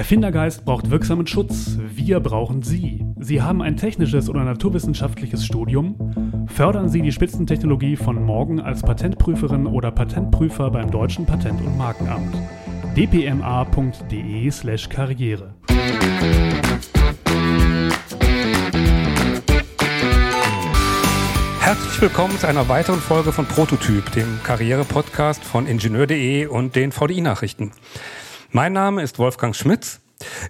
Erfindergeist braucht wirksamen Schutz. Wir brauchen Sie. Sie haben ein technisches oder naturwissenschaftliches Studium? Fördern Sie die Spitzentechnologie von morgen als Patentprüferin oder Patentprüfer beim Deutschen Patent- und Markenamt. dpma.de/karriere. Herzlich willkommen zu einer weiteren Folge von Prototyp, dem Karriere-Podcast von Ingenieur.de und den VDI-Nachrichten. Mein Name ist Wolfgang Schmitz.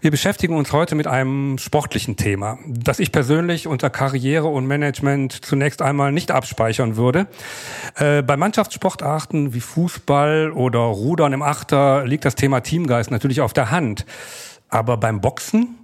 Wir beschäftigen uns heute mit einem sportlichen Thema, das ich persönlich unter Karriere und Management zunächst einmal nicht abspeichern würde. Äh, bei Mannschaftssportarten wie Fußball oder Rudern im Achter liegt das Thema Teamgeist natürlich auf der Hand. Aber beim Boxen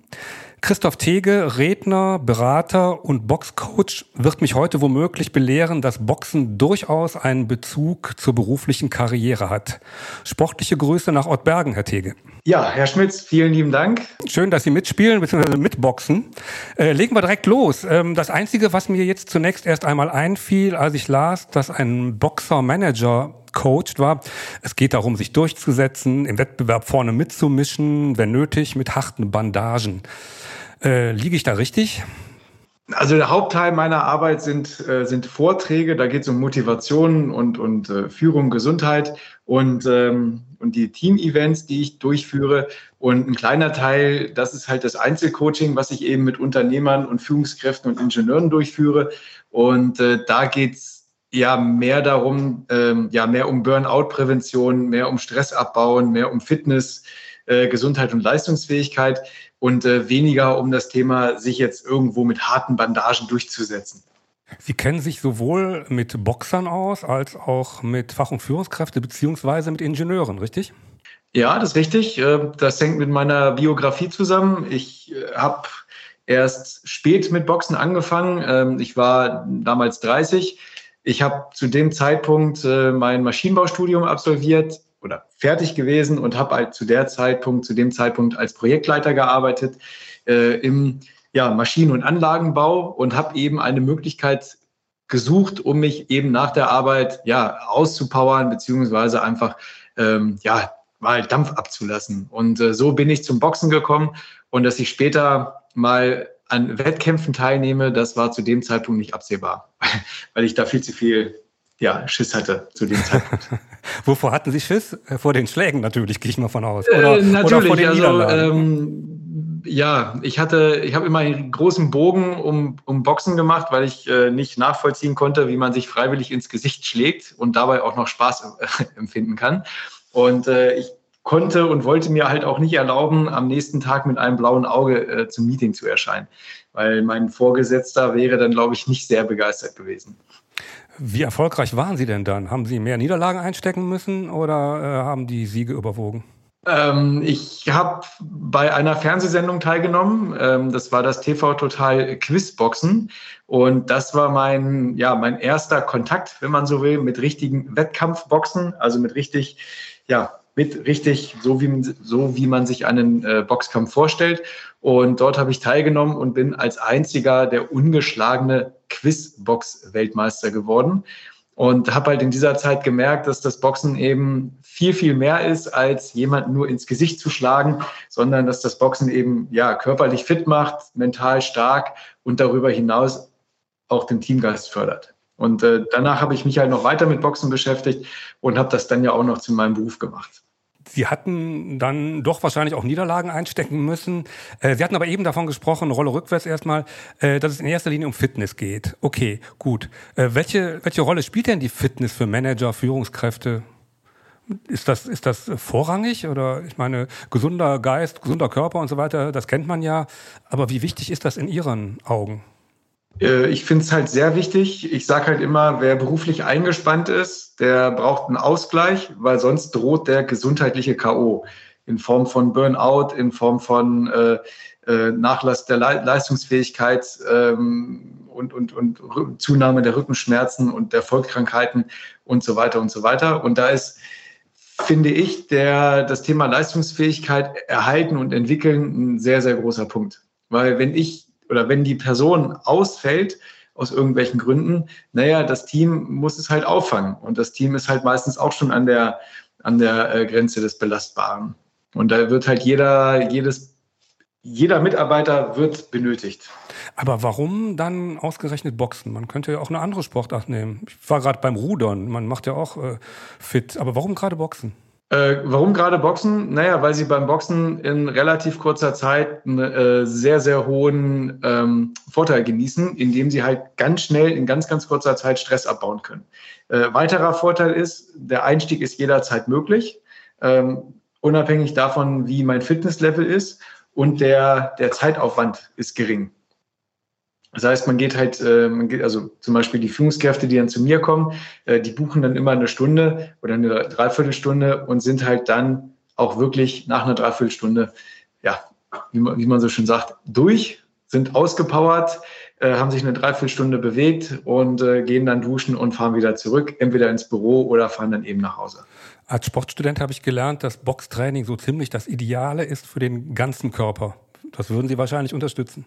Christoph Tege, Redner, Berater und Boxcoach, wird mich heute womöglich belehren, dass Boxen durchaus einen Bezug zur beruflichen Karriere hat. Sportliche Grüße nach Ottbergen, Herr Tege. Ja, Herr Schmitz, vielen lieben Dank. Schön, dass Sie mitspielen bzw. mitboxen. Äh, legen wir direkt los. Ähm, das Einzige, was mir jetzt zunächst erst einmal einfiel, als ich las, dass ein Boxer-Manager coacht war. Es geht darum, sich durchzusetzen, im Wettbewerb vorne mitzumischen, wenn nötig, mit harten Bandagen. Äh, liege ich da richtig? Also der Hauptteil meiner Arbeit sind, äh, sind Vorträge, da geht es um Motivation und, und äh, Führung, Gesundheit und, ähm, und die Team-Events, die ich durchführe. Und ein kleiner Teil, das ist halt das Einzelcoaching, was ich eben mit Unternehmern und Führungskräften und Ingenieuren durchführe. Und äh, da geht's ja mehr darum, ähm, ja mehr um Burnout-Prävention, mehr um Stress abbauen, mehr um Fitness, äh, Gesundheit und Leistungsfähigkeit und äh, weniger um das Thema, sich jetzt irgendwo mit harten Bandagen durchzusetzen. Sie kennen sich sowohl mit Boxern aus als auch mit Fach- und Führungskräfte beziehungsweise mit Ingenieuren, richtig? Ja, das ist richtig. Äh, das hängt mit meiner Biografie zusammen. Ich äh, habe erst spät mit Boxen angefangen. Ähm, ich war damals 30. Ich habe zu dem Zeitpunkt äh, mein Maschinenbaustudium absolviert, oder fertig gewesen und habe halt zu der Zeitpunkt, zu dem Zeitpunkt als Projektleiter gearbeitet äh, im ja, Maschinen- und Anlagenbau und habe eben eine Möglichkeit gesucht, um mich eben nach der Arbeit ja auszupowern beziehungsweise einfach ähm, ja mal Dampf abzulassen. Und äh, so bin ich zum Boxen gekommen und dass ich später mal an Wettkämpfen teilnehme, das war zu dem Zeitpunkt nicht absehbar, weil ich da viel zu viel ja, Schiss hatte zu dem Zeitpunkt. Wovor hatten Sie Schiss? Äh, vor den Schlägen natürlich, gehe ich mal von aus. Oder, äh, natürlich, oder vor den also ähm, ja, ich hatte, ich habe immer einen großen Bogen um, um Boxen gemacht, weil ich äh, nicht nachvollziehen konnte, wie man sich freiwillig ins Gesicht schlägt und dabei auch noch Spaß äh, empfinden kann. Und äh, ich konnte und wollte mir halt auch nicht erlauben, am nächsten Tag mit einem blauen Auge äh, zum Meeting zu erscheinen, weil mein Vorgesetzter wäre dann, glaube ich, nicht sehr begeistert gewesen. Wie erfolgreich waren Sie denn dann? Haben Sie mehr Niederlagen einstecken müssen oder äh, haben die Siege überwogen? Ähm, ich habe bei einer Fernsehsendung teilgenommen. Ähm, das war das TV Total Quizboxen. Und das war mein, ja, mein erster Kontakt, wenn man so will, mit richtigen Wettkampfboxen, also mit richtig, ja, mit richtig, so wie, so wie man sich einen äh, Boxkampf vorstellt. Und dort habe ich teilgenommen und bin als einziger der ungeschlagene Quizbox-Weltmeister geworden. Und habe halt in dieser Zeit gemerkt, dass das Boxen eben viel, viel mehr ist, als jemanden nur ins Gesicht zu schlagen, sondern dass das Boxen eben ja körperlich fit macht, mental stark und darüber hinaus auch den Teamgeist fördert. Und äh, danach habe ich mich halt noch weiter mit Boxen beschäftigt und habe das dann ja auch noch zu meinem Beruf gemacht. Sie hatten dann doch wahrscheinlich auch Niederlagen einstecken müssen. Äh, Sie hatten aber eben davon gesprochen, Rolle rückwärts erstmal, äh, dass es in erster Linie um Fitness geht. Okay, gut. Äh, welche, welche Rolle spielt denn die Fitness für Manager, Führungskräfte? Ist das, ist das vorrangig oder ich meine, gesunder Geist, gesunder Körper und so weiter, das kennt man ja. Aber wie wichtig ist das in Ihren Augen? Äh, ich finde es halt sehr wichtig. Ich sage halt immer, wer beruflich eingespannt ist, der braucht einen Ausgleich, weil sonst droht der gesundheitliche K.O. in Form von Burnout, in Form von äh, äh, Nachlass der Le Leistungsfähigkeit ähm, und, und, und Zunahme der Rückenschmerzen und der Volkskrankheiten und so weiter und so weiter. Und da ist, finde ich, der, das Thema Leistungsfähigkeit erhalten und entwickeln ein sehr, sehr großer Punkt. Weil wenn ich oder wenn die Person ausfällt aus irgendwelchen Gründen, naja, das Team muss es halt auffangen. Und das Team ist halt meistens auch schon an der, an der äh, Grenze des Belastbaren. Und da wird halt jeder, jedes, jeder Mitarbeiter wird benötigt. Aber warum dann ausgerechnet Boxen? Man könnte ja auch eine andere Sportart nehmen. Ich war gerade beim Rudern, man macht ja auch äh, fit. Aber warum gerade Boxen? Äh, warum gerade Boxen? Naja, weil sie beim Boxen in relativ kurzer Zeit einen äh, sehr, sehr hohen ähm, Vorteil genießen, indem sie halt ganz schnell in ganz, ganz kurzer Zeit Stress abbauen können. Äh, weiterer Vorteil ist, der Einstieg ist jederzeit möglich, ähm, unabhängig davon, wie mein Fitnesslevel ist und der, der Zeitaufwand ist gering. Das heißt, man geht halt, äh, man geht, also zum Beispiel die Führungskräfte, die dann zu mir kommen, äh, die buchen dann immer eine Stunde oder eine Dreiviertelstunde und sind halt dann auch wirklich nach einer Dreiviertelstunde, ja, wie man, wie man so schön sagt, durch, sind ausgepowert, äh, haben sich eine Dreiviertelstunde bewegt und gehen dann duschen und fahren wieder zurück, entweder ins Büro oder fahren dann eben nach Hause. Als Sportstudent habe ich gelernt, dass Boxtraining so ziemlich das Ideale ist für den ganzen Körper. Das würden Sie wahrscheinlich unterstützen.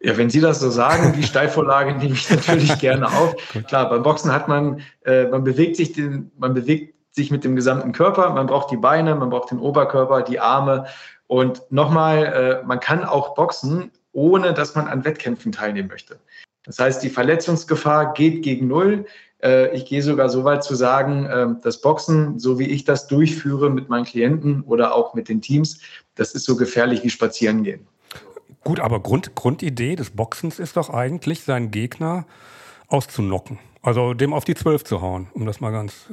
Ja, wenn Sie das so sagen, die Steilvorlage nehme ich natürlich gerne auf. Klar, beim Boxen hat man, äh, man bewegt sich den, man bewegt sich mit dem gesamten Körper, man braucht die Beine, man braucht den Oberkörper, die Arme. Und nochmal, äh, man kann auch boxen, ohne dass man an Wettkämpfen teilnehmen möchte. Das heißt, die Verletzungsgefahr geht gegen Null. Äh, ich gehe sogar so weit zu sagen, äh, das Boxen, so wie ich das durchführe mit meinen Klienten oder auch mit den Teams, das ist so gefährlich wie spazieren gehen. Gut, aber Grund, Grundidee des Boxens ist doch eigentlich, seinen Gegner auszunocken. Also dem auf die Zwölf zu hauen, um das mal ganz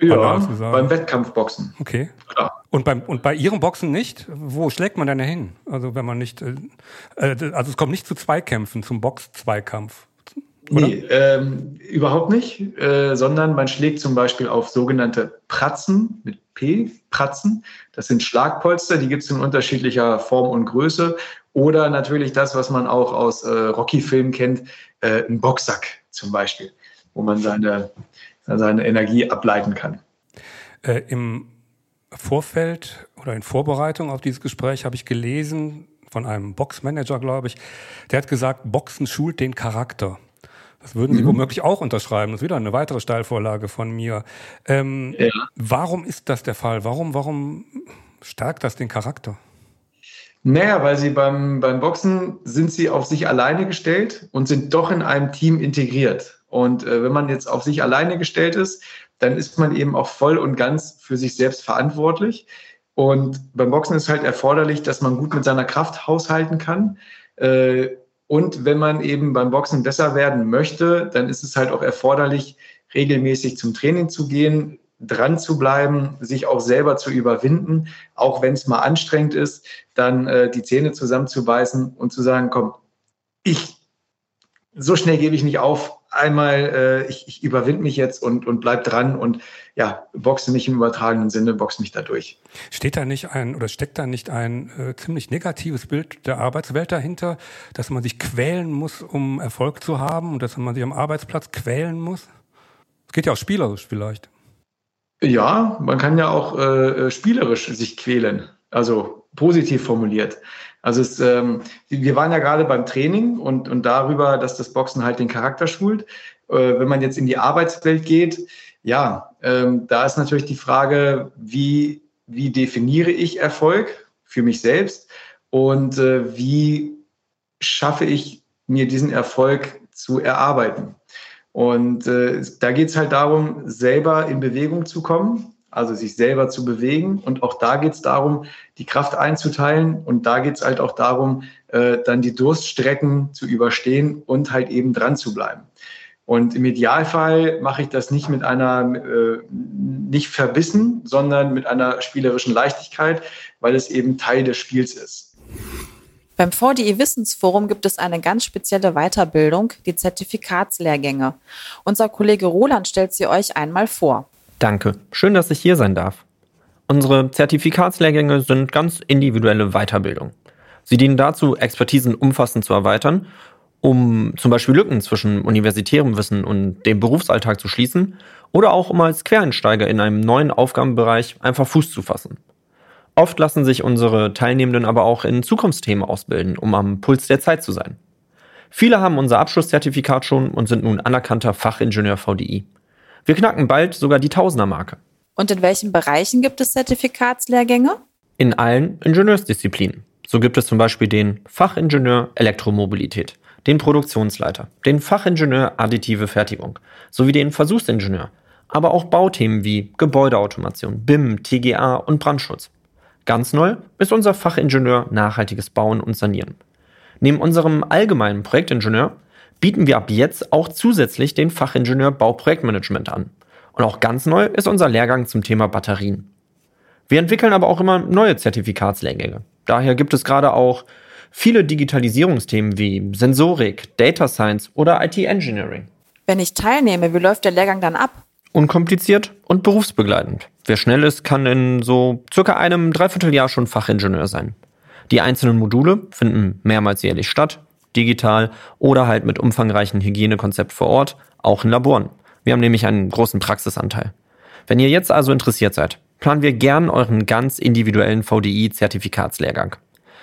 äh, ja, zu sagen. beim Wettkampfboxen. Okay. Klar. Und, beim, und bei Ihrem Boxen nicht? Wo schlägt man denn hin? Also wenn man nicht, äh, äh also es kommt nicht zu Zweikämpfen, zum Box-Zweikampf. Oder? Nee, ähm, überhaupt nicht, äh, sondern man schlägt zum Beispiel auf sogenannte Pratzen mit P, Pratzen. Das sind Schlagpolster, die gibt es in unterschiedlicher Form und Größe. Oder natürlich das, was man auch aus äh, Rocky-Filmen kennt, äh, ein Boxsack zum Beispiel, wo man seine, seine Energie ableiten kann. Äh, Im Vorfeld oder in Vorbereitung auf dieses Gespräch habe ich gelesen von einem Boxmanager, glaube ich, der hat gesagt, Boxen schult den Charakter. Das würden Sie mhm. womöglich auch unterschreiben. Das ist wieder eine weitere Steilvorlage von mir. Ähm, ja. Warum ist das der Fall? Warum, warum stärkt das den Charakter? Naja, weil sie beim, beim Boxen sind sie auf sich alleine gestellt und sind doch in einem Team integriert. Und äh, wenn man jetzt auf sich alleine gestellt ist, dann ist man eben auch voll und ganz für sich selbst verantwortlich. Und beim Boxen ist halt erforderlich, dass man gut mit seiner Kraft haushalten kann. Äh, und wenn man eben beim Boxen besser werden möchte, dann ist es halt auch erforderlich, regelmäßig zum Training zu gehen, dran zu bleiben, sich auch selber zu überwinden, auch wenn es mal anstrengend ist, dann äh, die Zähne zusammenzubeißen und zu sagen, komm, ich, so schnell gebe ich nicht auf, einmal, äh, ich, ich überwinde mich jetzt und, und bleib dran und ja, boxe nicht im übertragenen Sinne, boxe mich da durch. Steht da nicht ein oder steckt da nicht ein äh, ziemlich negatives Bild der Arbeitswelt dahinter, dass man sich quälen muss, um Erfolg zu haben und dass man sich am Arbeitsplatz quälen muss? Es geht ja auch spielerisch vielleicht. Ja, man kann ja auch äh, spielerisch sich quälen, also positiv formuliert. Also es, ähm, wir waren ja gerade beim Training und, und darüber, dass das Boxen halt den Charakter schult. Äh, wenn man jetzt in die Arbeitswelt geht, ja, ähm, da ist natürlich die Frage, wie, wie definiere ich Erfolg für mich selbst und äh, wie schaffe ich mir diesen Erfolg zu erarbeiten. Und äh, da geht es halt darum, selber in Bewegung zu kommen, also sich selber zu bewegen. Und auch da geht es darum, die Kraft einzuteilen. Und da geht es halt auch darum, äh, dann die Durststrecken zu überstehen und halt eben dran zu bleiben. Und im Idealfall mache ich das nicht mit einer, äh, nicht verbissen, sondern mit einer spielerischen Leichtigkeit, weil es eben Teil des Spiels ist. Beim VDI Wissensforum gibt es eine ganz spezielle Weiterbildung, die Zertifikatslehrgänge. Unser Kollege Roland stellt sie euch einmal vor. Danke. Schön, dass ich hier sein darf. Unsere Zertifikatslehrgänge sind ganz individuelle Weiterbildung. Sie dienen dazu, Expertisen umfassend zu erweitern, um zum Beispiel Lücken zwischen universitärem Wissen und dem Berufsalltag zu schließen oder auch um als Quereinsteiger in einem neuen Aufgabenbereich einfach Fuß zu fassen. Oft lassen sich unsere Teilnehmenden aber auch in Zukunftsthemen ausbilden, um am Puls der Zeit zu sein. Viele haben unser Abschlusszertifikat schon und sind nun anerkannter Fachingenieur VDI. Wir knacken bald sogar die Tausendermarke. Und in welchen Bereichen gibt es Zertifikatslehrgänge? in allen Ingenieursdisziplinen. So gibt es zum Beispiel den Fachingenieur Elektromobilität, den Produktionsleiter, den Fachingenieur Additive Fertigung sowie den Versuchsingenieur, aber auch Bauthemen wie Gebäudeautomation, BIM, TGA und Brandschutz. Ganz neu ist unser Fachingenieur Nachhaltiges Bauen und Sanieren. Neben unserem allgemeinen Projektingenieur bieten wir ab jetzt auch zusätzlich den Fachingenieur Bauprojektmanagement an. Und auch ganz neu ist unser Lehrgang zum Thema Batterien. Wir entwickeln aber auch immer neue Zertifikatslehrgänge. Daher gibt es gerade auch viele Digitalisierungsthemen wie Sensorik, Data Science oder IT Engineering. Wenn ich teilnehme, wie läuft der Lehrgang dann ab? Unkompliziert und berufsbegleitend. Wer schnell ist, kann in so circa einem Dreivierteljahr schon Fachingenieur sein. Die einzelnen Module finden mehrmals jährlich statt, digital oder halt mit umfangreichen Hygienekonzept vor Ort, auch in Laboren. Wir haben nämlich einen großen Praxisanteil. Wenn ihr jetzt also interessiert seid, planen wir gern euren ganz individuellen VDI-Zertifikatslehrgang.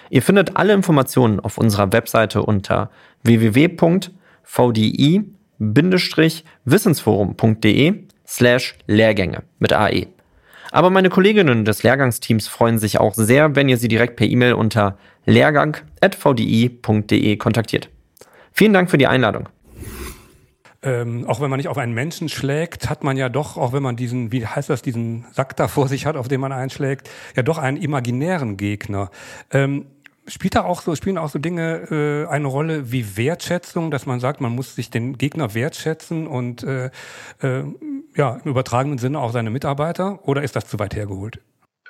Ihr findet alle Informationen auf unserer Webseite unter www.vdi-wissensforum.de slash Lehrgänge mit AE. Aber meine Kolleginnen des Lehrgangsteams freuen sich auch sehr, wenn ihr sie direkt per E-Mail unter lehrgang.vdi.de kontaktiert. Vielen Dank für die Einladung. Ähm, auch wenn man nicht auf einen Menschen schlägt, hat man ja doch, auch wenn man diesen, wie heißt das, diesen Sack da vor sich hat, auf den man einschlägt, ja doch einen imaginären Gegner. Ähm, spielt da auch so, spielen auch so Dinge äh, eine Rolle wie Wertschätzung, dass man sagt, man muss sich den Gegner wertschätzen und äh, äh, ja, im übertragenen Sinne auch seine Mitarbeiter? Oder ist das zu weit hergeholt?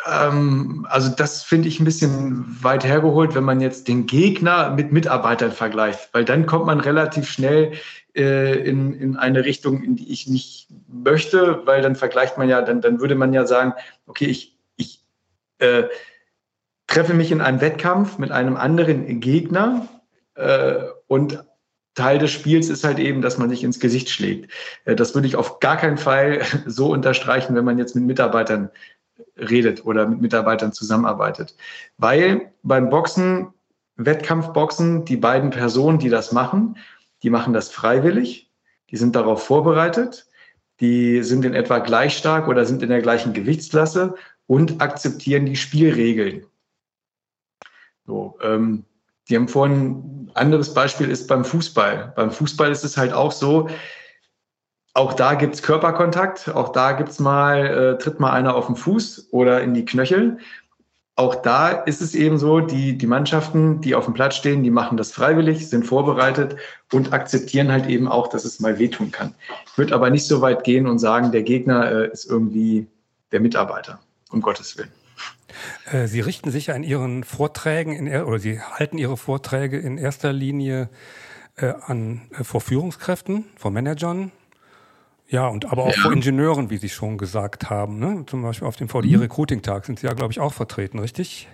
Ähm, also das finde ich ein bisschen weit hergeholt, wenn man jetzt den Gegner mit Mitarbeitern vergleicht, weil dann kommt man relativ schnell äh, in, in eine Richtung, in die ich nicht möchte, weil dann vergleicht man ja, dann, dann würde man ja sagen, okay, ich, ich äh, treffe mich in einem Wettkampf mit einem anderen Gegner äh, und Teil des Spiels ist halt eben, dass man sich ins Gesicht schlägt. Äh, das würde ich auf gar keinen Fall so unterstreichen, wenn man jetzt mit Mitarbeitern redet oder mit Mitarbeitern zusammenarbeitet. Weil beim Boxen, Wettkampfboxen, die beiden Personen, die das machen, die machen das freiwillig, die sind darauf vorbereitet, die sind in etwa gleich stark oder sind in der gleichen Gewichtsklasse und akzeptieren die Spielregeln. So, ähm, die haben vorhin, ein anderes Beispiel ist beim Fußball. Beim Fußball ist es halt auch so, auch da gibt es Körperkontakt, auch da gibt's mal, äh, tritt mal einer auf den Fuß oder in die Knöchel. Auch da ist es eben so, die, die Mannschaften, die auf dem Platz stehen, die machen das freiwillig, sind vorbereitet und akzeptieren halt eben auch, dass es mal wehtun kann. Ich würde aber nicht so weit gehen und sagen, der Gegner äh, ist irgendwie der Mitarbeiter, um Gottes Willen. Äh, Sie richten sich ja in Ihren Vorträgen in, oder Sie halten Ihre Vorträge in erster Linie äh, an äh, vor Führungskräften, vor Managern, ja, und aber auch ja. vor Ingenieuren, wie Sie schon gesagt haben. Ne? Zum Beispiel auf dem VDI-Recruiting-Tag mhm. sind Sie ja, glaube ich, auch vertreten, richtig?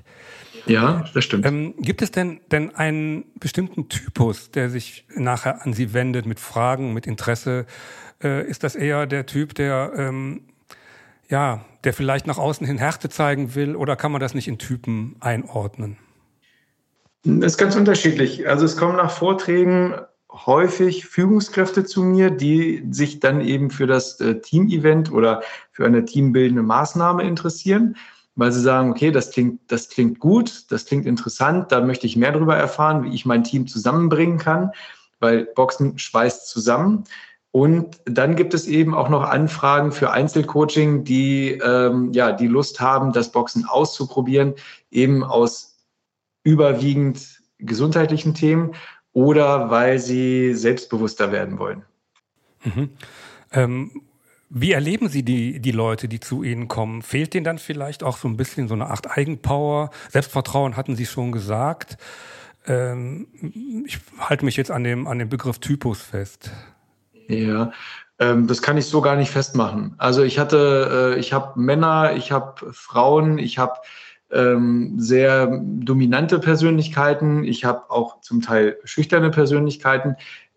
Ja, das stimmt. Ähm, gibt es denn, denn einen bestimmten Typus, der sich nachher an Sie wendet mit Fragen, mit Interesse? Äh, ist das eher der Typ, der ähm, ja, der vielleicht nach außen hin Härte zeigen will, oder kann man das nicht in Typen einordnen? Das ist ganz unterschiedlich. Also es kommen nach Vorträgen häufig Führungskräfte zu mir, die sich dann eben für das äh, Team-Event oder für eine teambildende Maßnahme interessieren, weil sie sagen, okay, das klingt, das klingt gut, das klingt interessant, da möchte ich mehr darüber erfahren, wie ich mein Team zusammenbringen kann, weil Boxen schweißt zusammen. Und dann gibt es eben auch noch Anfragen für Einzelcoaching, die ähm, ja die Lust haben, das Boxen auszuprobieren, eben aus überwiegend gesundheitlichen Themen oder weil sie selbstbewusster werden wollen. Mhm. Ähm, wie erleben Sie die, die Leute, die zu Ihnen kommen? Fehlt denen dann vielleicht auch so ein bisschen so eine Art Eigenpower? Selbstvertrauen hatten Sie schon gesagt. Ähm, ich halte mich jetzt an dem, an dem Begriff Typus fest. Ja, ähm, das kann ich so gar nicht festmachen. Also ich hatte, äh, ich habe Männer, ich habe Frauen, ich habe ähm, sehr dominante Persönlichkeiten. Ich habe auch zum Teil schüchterne Persönlichkeiten.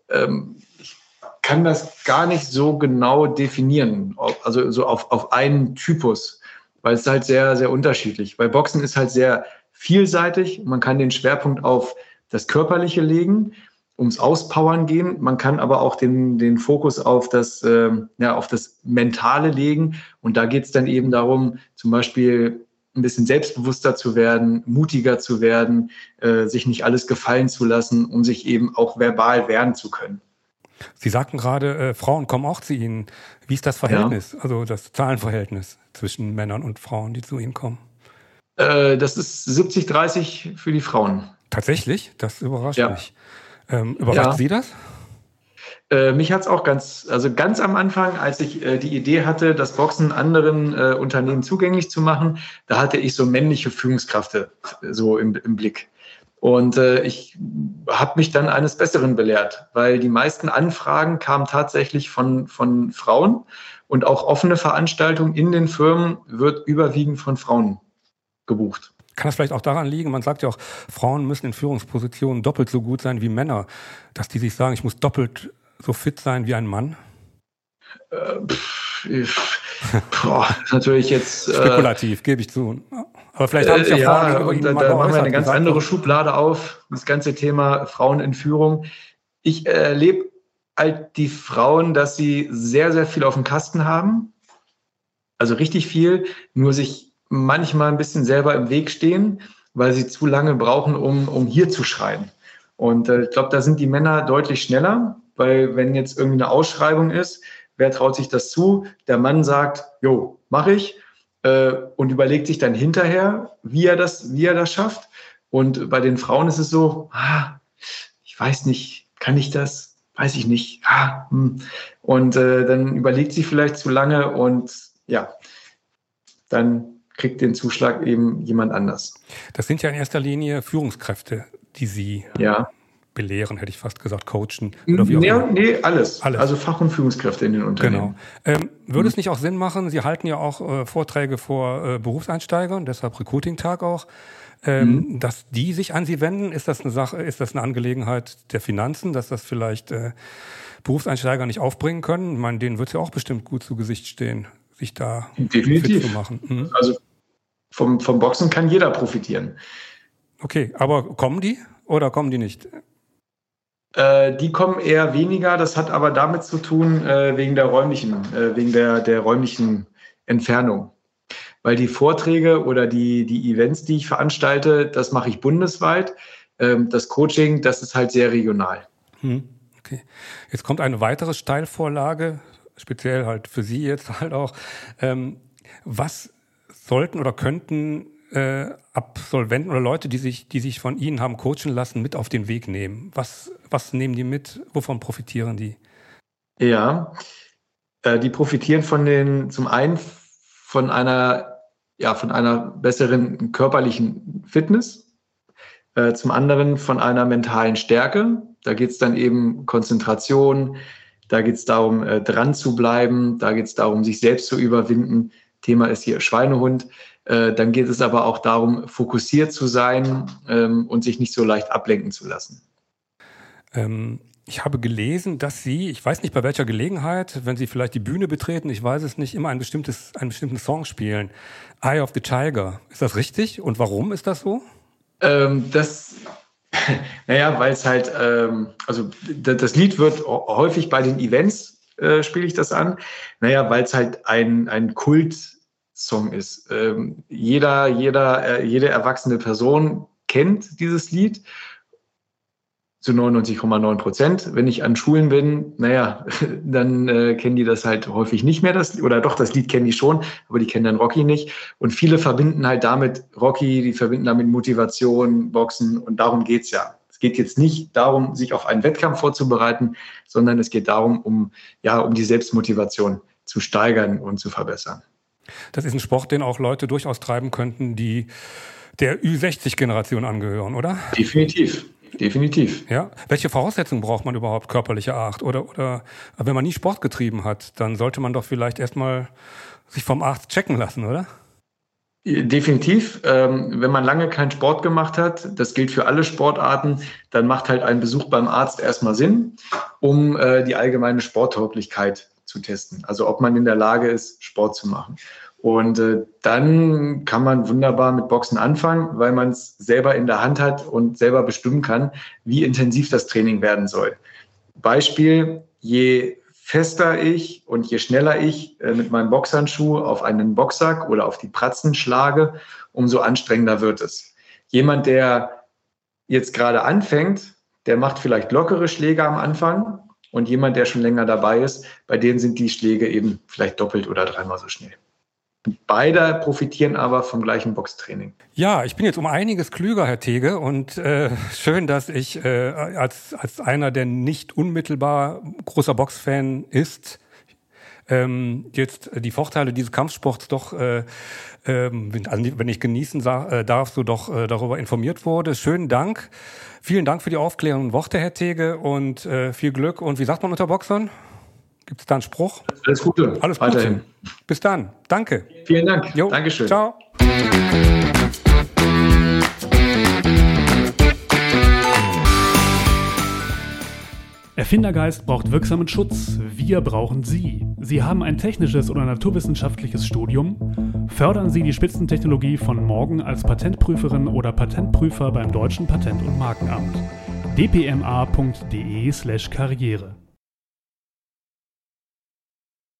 Ähm, ich kann das gar nicht so genau definieren, also so auf, auf einen Typus, weil es halt sehr, sehr unterschiedlich. Weil Boxen ist halt sehr vielseitig. Man kann den Schwerpunkt auf das Körperliche legen, ums Auspowern gehen. Man kann aber auch den, den Fokus auf das, äh, ja, auf das Mentale legen. Und da geht es dann eben darum, zum Beispiel ein bisschen selbstbewusster zu werden, mutiger zu werden, äh, sich nicht alles gefallen zu lassen, um sich eben auch verbal wehren zu können. Sie sagten gerade, äh, Frauen kommen auch zu Ihnen. Wie ist das Verhältnis, ja. also das Zahlenverhältnis zwischen Männern und Frauen, die zu Ihnen kommen? Äh, das ist 70-30 für die Frauen. Tatsächlich? Das überrascht ja. mich. Ähm, überrascht ja. Sie das? Äh, mich hat es auch ganz, also ganz am Anfang, als ich äh, die Idee hatte, das Boxen anderen äh, Unternehmen zugänglich zu machen, da hatte ich so männliche Führungskräfte so im, im Blick. Und äh, ich habe mich dann eines Besseren belehrt, weil die meisten Anfragen kamen tatsächlich von, von Frauen und auch offene Veranstaltungen in den Firmen wird überwiegend von Frauen gebucht. Kann das vielleicht auch daran liegen, man sagt ja auch, Frauen müssen in Führungspositionen doppelt so gut sein wie Männer, dass die sich sagen, ich muss doppelt so fit sein wie ein Mann? Äh, pff, boah, ist natürlich jetzt. Äh, Spekulativ, gebe ich zu. Aber vielleicht haben Sie ja, ja Frauen und da, da machen wir eine ganz andere Schublade auf, das ganze Thema Frauen in Führung. Ich erlebe halt die Frauen, dass sie sehr, sehr viel auf dem Kasten haben. Also richtig viel, nur sich manchmal ein bisschen selber im Weg stehen, weil sie zu lange brauchen, um, um hier zu schreien. Und äh, ich glaube, da sind die Männer deutlich schneller, weil wenn jetzt irgendwie eine Ausschreibung ist, wer traut sich das zu? Der Mann sagt, jo, mache ich äh, und überlegt sich dann hinterher, wie er das, wie er das schafft. Und bei den Frauen ist es so, ah, ich weiß nicht, kann ich das? Weiß ich nicht. Ah, hm. Und äh, dann überlegt sie vielleicht zu lange und ja, dann kriegt den Zuschlag eben jemand anders. Das sind ja in erster Linie Führungskräfte, die Sie ja. belehren, hätte ich fast gesagt, coachen. Oder wie auch nee, nee alles. alles. Also Fach- und Führungskräfte in den Unternehmen. Genau. Ähm, würde mhm. es nicht auch Sinn machen, Sie halten ja auch äh, Vorträge vor äh, Berufseinsteigern, deshalb Recruiting-Tag auch, ähm, mhm. dass die sich an Sie wenden? Ist das eine Sache, ist das eine Angelegenheit der Finanzen, dass das vielleicht äh, Berufseinsteiger nicht aufbringen können? Ich meine, denen wird es ja auch bestimmt gut zu Gesicht stehen, sich da Definitiv. fit zu machen. Mhm. Also vom, vom Boxen kann jeder profitieren. Okay, aber kommen die oder kommen die nicht? Äh, die kommen eher weniger. Das hat aber damit zu tun, äh, wegen der räumlichen, äh, wegen der, der räumlichen Entfernung. Weil die Vorträge oder die, die Events, die ich veranstalte, das mache ich bundesweit. Ähm, das Coaching, das ist halt sehr regional. Hm, okay. Jetzt kommt eine weitere Steilvorlage, speziell halt für Sie jetzt halt auch. Ähm, was sollten oder könnten äh, Absolventen oder Leute, die sich, die sich von Ihnen haben coachen lassen, mit auf den Weg nehmen? Was, was nehmen die mit? Wovon profitieren die? Ja, äh, die profitieren von den, zum einen von einer, ja, von einer besseren körperlichen Fitness, äh, zum anderen von einer mentalen Stärke. Da geht es dann eben Konzentration, da geht es darum, äh, dran zu bleiben, da geht es darum, sich selbst zu überwinden. Thema ist hier Schweinehund. Äh, dann geht es aber auch darum, fokussiert zu sein ähm, und sich nicht so leicht ablenken zu lassen. Ähm, ich habe gelesen, dass Sie, ich weiß nicht bei welcher Gelegenheit, wenn Sie vielleicht die Bühne betreten, ich weiß es nicht, immer ein bestimmtes, einen bestimmten Song spielen. Eye of the Tiger. Ist das richtig? Und warum ist das so? Ähm, das, naja, weil es halt, ähm, also das Lied wird häufig bei den Events äh, spiele ich das an. Naja, weil es halt ein, ein Kult-Song ist. Ähm, jeder, jeder, äh, jede erwachsene Person kennt dieses Lied zu 99,9 Prozent. Wenn ich an Schulen bin, naja, dann äh, kennen die das halt häufig nicht mehr, das, oder doch, das Lied kennen die schon, aber die kennen dann Rocky nicht. Und viele verbinden halt damit Rocky, die verbinden damit Motivation, Boxen und darum geht's ja geht jetzt nicht darum, sich auf einen Wettkampf vorzubereiten, sondern es geht darum, um, ja, um die Selbstmotivation zu steigern und zu verbessern. Das ist ein Sport, den auch Leute durchaus treiben könnten, die der Ü60-Generation angehören, oder? Definitiv. Definitiv. Ja. Welche Voraussetzungen braucht man überhaupt körperlicher Art? Oder, oder wenn man nie Sport getrieben hat, dann sollte man doch vielleicht erstmal sich vom Arzt checken lassen, oder? Definitiv. Ähm, wenn man lange keinen Sport gemacht hat, das gilt für alle Sportarten, dann macht halt ein Besuch beim Arzt erstmal Sinn, um äh, die allgemeine Sporttauglichkeit zu testen. Also ob man in der Lage ist, Sport zu machen. Und äh, dann kann man wunderbar mit Boxen anfangen, weil man es selber in der Hand hat und selber bestimmen kann, wie intensiv das Training werden soll. Beispiel, je fester ich und je schneller ich äh, mit meinem Boxhandschuh auf einen Boxsack oder auf die Pratzen schlage, umso anstrengender wird es. Jemand, der jetzt gerade anfängt, der macht vielleicht lockere Schläge am Anfang und jemand, der schon länger dabei ist, bei denen sind die Schläge eben vielleicht doppelt oder dreimal so schnell. Beide profitieren aber vom gleichen Boxtraining. Ja, ich bin jetzt um einiges klüger, Herr Tege, und äh, schön, dass ich äh, als, als einer, der nicht unmittelbar großer Boxfan ist, ähm, jetzt die Vorteile dieses Kampfsports doch, äh, ähm, wenn ich genießen äh, darf, so doch äh, darüber informiert wurde. Schönen Dank. Vielen Dank für die aufklärenden Worte, Herr Tege, und äh, viel Glück. Und wie sagt man unter Boxern? Gibt es da einen Spruch? Alles Gute. Alles Gute. Weiterhin. Bis dann. Danke. Vielen Dank. Jo. Dankeschön. Ciao. Erfindergeist braucht wirksamen Schutz. Wir brauchen Sie. Sie haben ein technisches oder naturwissenschaftliches Studium. Fördern Sie die Spitzentechnologie von morgen als Patentprüferin oder Patentprüfer beim Deutschen Patent- und Markenamt. dpma.de/karriere